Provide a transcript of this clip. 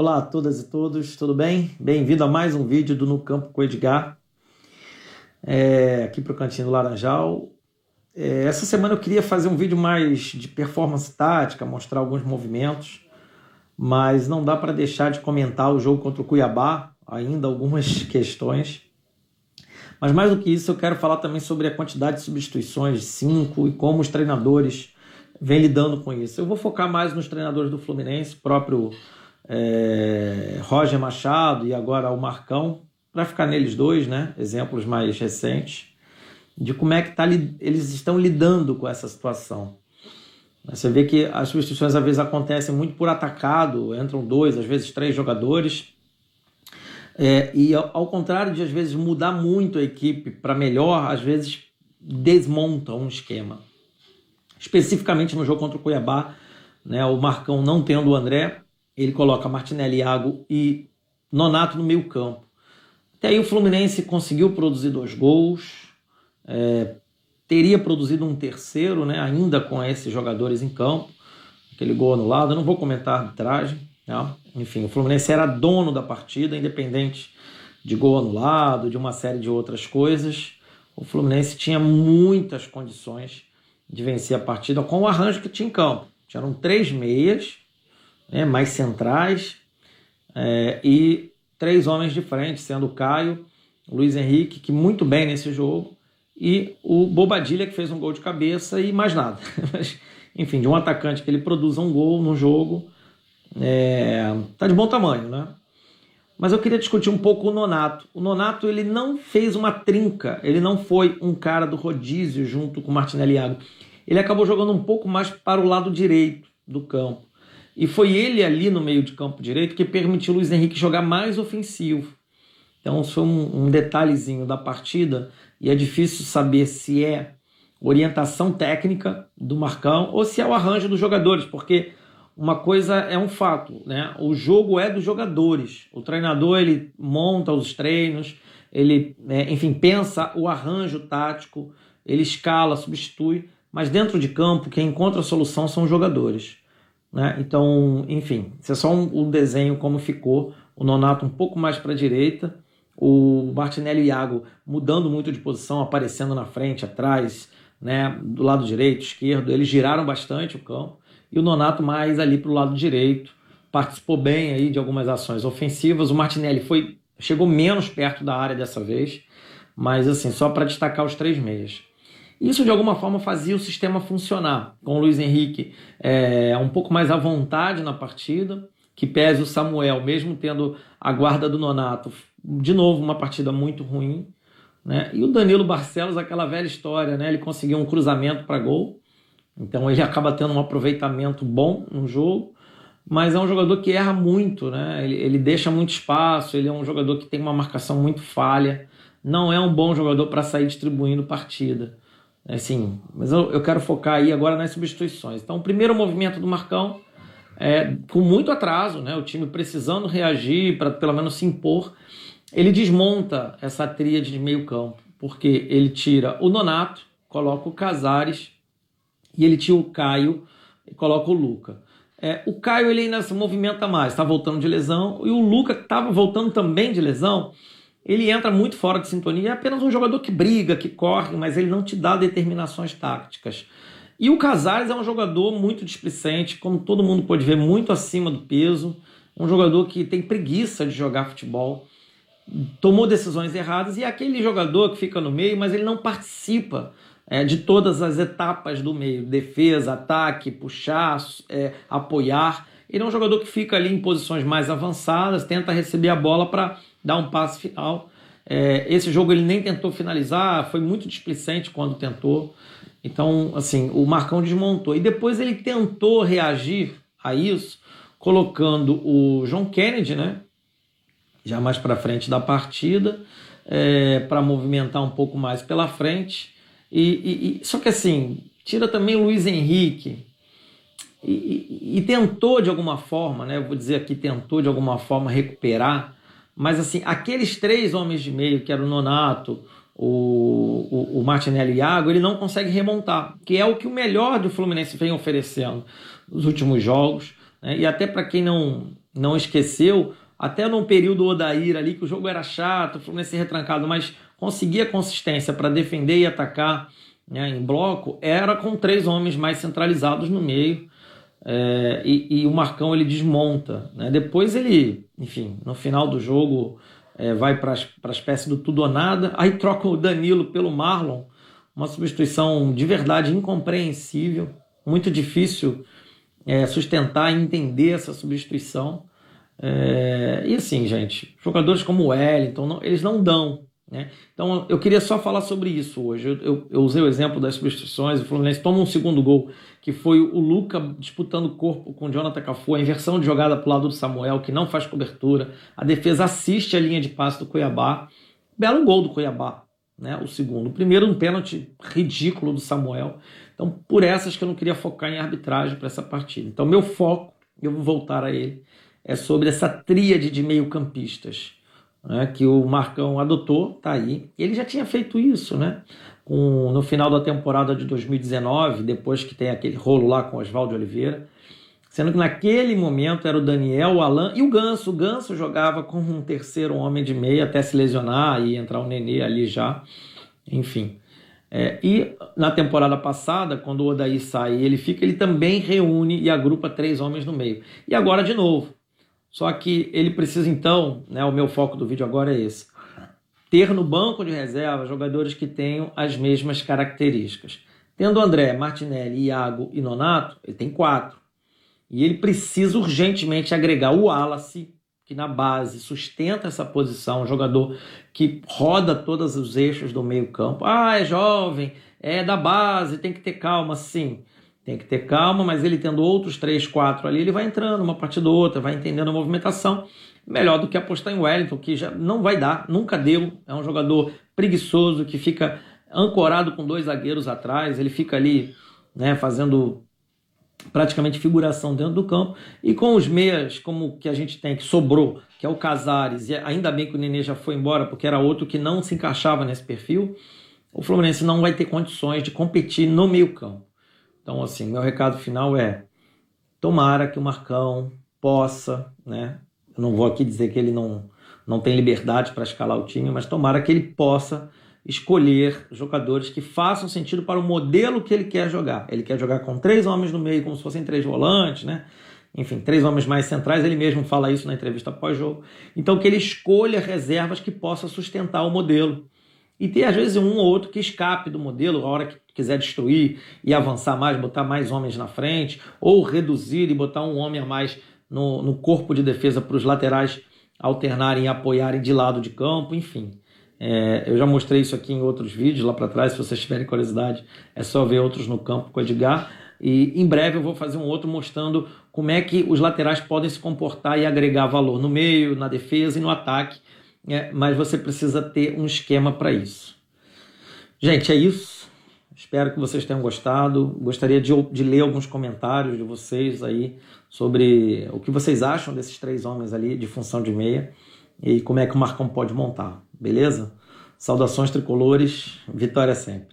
Olá a todas e todos, tudo bem? Bem-vindo a mais um vídeo do No Campo com Edgar, é, aqui para o Cantinho Laranjal. É, essa semana eu queria fazer um vídeo mais de performance tática, mostrar alguns movimentos, mas não dá para deixar de comentar o jogo contra o Cuiabá, ainda algumas questões. Mas mais do que isso, eu quero falar também sobre a quantidade de substituições, cinco, e como os treinadores vêm lidando com isso. Eu vou focar mais nos treinadores do Fluminense, próprio é, Roger Machado e agora o Marcão, para ficar neles dois, né? Exemplos mais recentes de como é que tá, eles estão lidando com essa situação. Você vê que as substituições às vezes acontecem muito por atacado, entram dois, às vezes três jogadores. É, e ao, ao, contrário de às vezes mudar muito a equipe para melhor, às vezes desmonta um esquema. Especificamente no jogo contra o Cuiabá, né, o Marcão não tendo o André, ele coloca Martinelli, Iago e Nonato no meio campo. Até aí o Fluminense conseguiu produzir dois gols, é, teria produzido um terceiro, né, ainda com esses jogadores em campo, aquele gol anulado, não vou comentar a arbitragem, né? enfim, o Fluminense era dono da partida, independente de gol anulado, de uma série de outras coisas, o Fluminense tinha muitas condições de vencer a partida com o arranjo que tinha em campo. Tinham três meias, né, mais centrais, é, e três homens de frente, sendo o Caio, o Luiz Henrique, que muito bem nesse jogo, e o Bobadilha, que fez um gol de cabeça e mais nada. enfim, de um atacante que ele produza um gol no jogo, é, tá de bom tamanho, né? Mas eu queria discutir um pouco o Nonato. O Nonato ele não fez uma trinca, ele não foi um cara do rodízio junto com o Martinelli Iago. Ele acabou jogando um pouco mais para o lado direito do campo. E foi ele ali no meio de campo direito que permitiu o Luiz Henrique jogar mais ofensivo. Então, isso foi um, um detalhezinho da partida e é difícil saber se é orientação técnica do Marcão ou se é o arranjo dos jogadores, porque uma coisa é um fato, né? O jogo é dos jogadores. O treinador ele monta os treinos, ele, é, enfim, pensa o arranjo tático, ele escala, substitui, mas dentro de campo quem encontra a solução são os jogadores. Né? Então, enfim, isso é só um, um desenho como ficou. O Nonato um pouco mais para a direita, o Martinelli e o Iago mudando muito de posição, aparecendo na frente, atrás, né? do lado direito, esquerdo. Eles giraram bastante o campo. E o Nonato mais ali para o lado direito. Participou bem aí de algumas ações ofensivas. O Martinelli foi chegou menos perto da área dessa vez, mas assim, só para destacar os três meias. Isso de alguma forma fazia o sistema funcionar, com o Luiz Henrique é, um pouco mais à vontade na partida, que pese o Samuel, mesmo tendo a guarda do Nonato, de novo uma partida muito ruim. Né? E o Danilo Barcelos, aquela velha história, né? ele conseguiu um cruzamento para gol, então ele acaba tendo um aproveitamento bom no jogo, mas é um jogador que erra muito, né? ele, ele deixa muito espaço, ele é um jogador que tem uma marcação muito falha, não é um bom jogador para sair distribuindo partida. Assim, mas eu, eu quero focar aí agora nas substituições. Então, o primeiro movimento do Marcão é com muito atraso, né? O time precisando reagir para pelo menos se impor. Ele desmonta essa tríade de meio campo, porque ele tira o Nonato, coloca o Casares e ele tira o Caio e coloca o Luca. É, o Caio ele ainda se movimenta mais, está voltando de lesão, e o Luca estava voltando também de lesão, ele entra muito fora de sintonia, é apenas um jogador que briga, que corre, mas ele não te dá determinações táticas. E o Casares é um jogador muito displicente, como todo mundo pode ver, muito acima do peso, um jogador que tem preguiça de jogar futebol, tomou decisões erradas e é aquele jogador que fica no meio, mas ele não participa é, de todas as etapas do meio, defesa, ataque, puxar, é, apoiar. Ele é um jogador que fica ali em posições mais avançadas, tenta receber a bola para dar um passe final. É, esse jogo ele nem tentou finalizar, foi muito displicente quando tentou. Então, assim, o Marcão desmontou. E depois ele tentou reagir a isso, colocando o John Kennedy, né? Já mais para frente da partida, é, para movimentar um pouco mais pela frente. E, e, e, só que assim, tira também o Luiz Henrique. E, e, tentou de alguma forma, né? Eu vou dizer aqui, tentou de alguma forma recuperar mas assim, aqueles três homens de meio, que era o Nonato, o, o, o Martinelli e Iago, ele não consegue remontar, que é o que o melhor do Fluminense vem oferecendo nos últimos jogos. Né? E até para quem não, não esqueceu, até num período Odair ali, que o jogo era chato, o Fluminense retrancado, mas conseguia consistência para defender e atacar né, em bloco, era com três homens mais centralizados no meio. É, e, e, o Marcão ele desmonta. Né? Depois ele, enfim, no final do jogo é, vai para a espécie do tudo ou nada, aí troca o Danilo pelo Marlon, uma substituição de verdade incompreensível, muito difícil é, sustentar e entender essa substituição. É, e assim, gente, jogadores como o Wellington, não, eles não dão. Né? Então eu queria só falar sobre isso hoje. Eu, eu, eu, usei o exemplo das substituições. O Fluminense toma um segundo gol, que foi o Luca disputando corpo com o Jonathan Cafu, a inversão de jogada para o lado do Samuel, que não faz cobertura. A defesa assiste a linha de passe do Cuiabá. Belo gol do Cuiabá, né? o segundo. O primeiro, um pênalti ridículo do Samuel. Então, por essas que eu não queria focar em arbitragem para essa partida. Então, meu foco, eu vou voltar a ele, é sobre essa tríade de meio-campistas né, que o Marcão adotou, tá aí. Ele já tinha feito isso, né? Com, no final da temporada de 2019, depois que tem aquele rolo lá com Oswaldo Oliveira, sendo que naquele momento era o Daniel, o Alan e o Ganso. O Ganso jogava como um terceiro homem de meia até se lesionar e entrar o Nenê ali já, enfim. É, e na temporada passada, quando o Odaí sai e ele fica, ele também reúne e agrupa três homens no meio. E agora de novo. Só que ele precisa então, né, o meu foco do vídeo agora é esse, ter no banco de reserva jogadores que tenham as mesmas características. Tendo André, Martinelli, Iago e Nonato, ele tem quatro. E ele precisa urgentemente agregar o Wallace, que na base sustenta essa posição, um jogador que roda todos os eixos do meio-campo. Ah, é jovem, é da base, tem que ter calma, sim. Tem que ter calma, mas ele tendo outros três, quatro ali, ele vai entrando uma partida ou outra, vai entendendo a movimentação. Melhor do que apostar em Wellington, que já não vai dar, nunca deu. É um jogador preguiçoso que fica ancorado com dois zagueiros atrás, ele fica ali né, fazendo praticamente figuração dentro do campo. E com os meias, como que a gente tem, que sobrou, que é o Casares, e ainda bem que o Nenê já foi embora, porque era outro que não se encaixava nesse perfil, o Fluminense não vai ter condições de competir no meio campo. Então, assim, meu recado final é: tomara que o Marcão possa, né? Eu não vou aqui dizer que ele não, não tem liberdade para escalar o time, mas tomara que ele possa escolher jogadores que façam sentido para o modelo que ele quer jogar. Ele quer jogar com três homens no meio, como se fossem três volantes, né? Enfim, três homens mais centrais, ele mesmo fala isso na entrevista pós-jogo. Então, que ele escolha reservas que possam sustentar o modelo. E ter, às vezes, um ou outro que escape do modelo, a hora que quiser destruir e avançar mais, botar mais homens na frente, ou reduzir e botar um homem a mais no, no corpo de defesa para os laterais alternarem e apoiarem de lado de campo, enfim. É, eu já mostrei isso aqui em outros vídeos lá para trás, se vocês tiverem curiosidade, é só ver outros no campo com o Edgar. E em breve eu vou fazer um outro mostrando como é que os laterais podem se comportar e agregar valor no meio, na defesa e no ataque é, mas você precisa ter um esquema para isso. Gente, é isso. Espero que vocês tenham gostado. Gostaria de, de, ler alguns comentários de vocês aí sobre o que vocês acham desses três homens ali de função de meia e como é que o Marcão pode montar, beleza? Saudações tricolores, vitória sempre.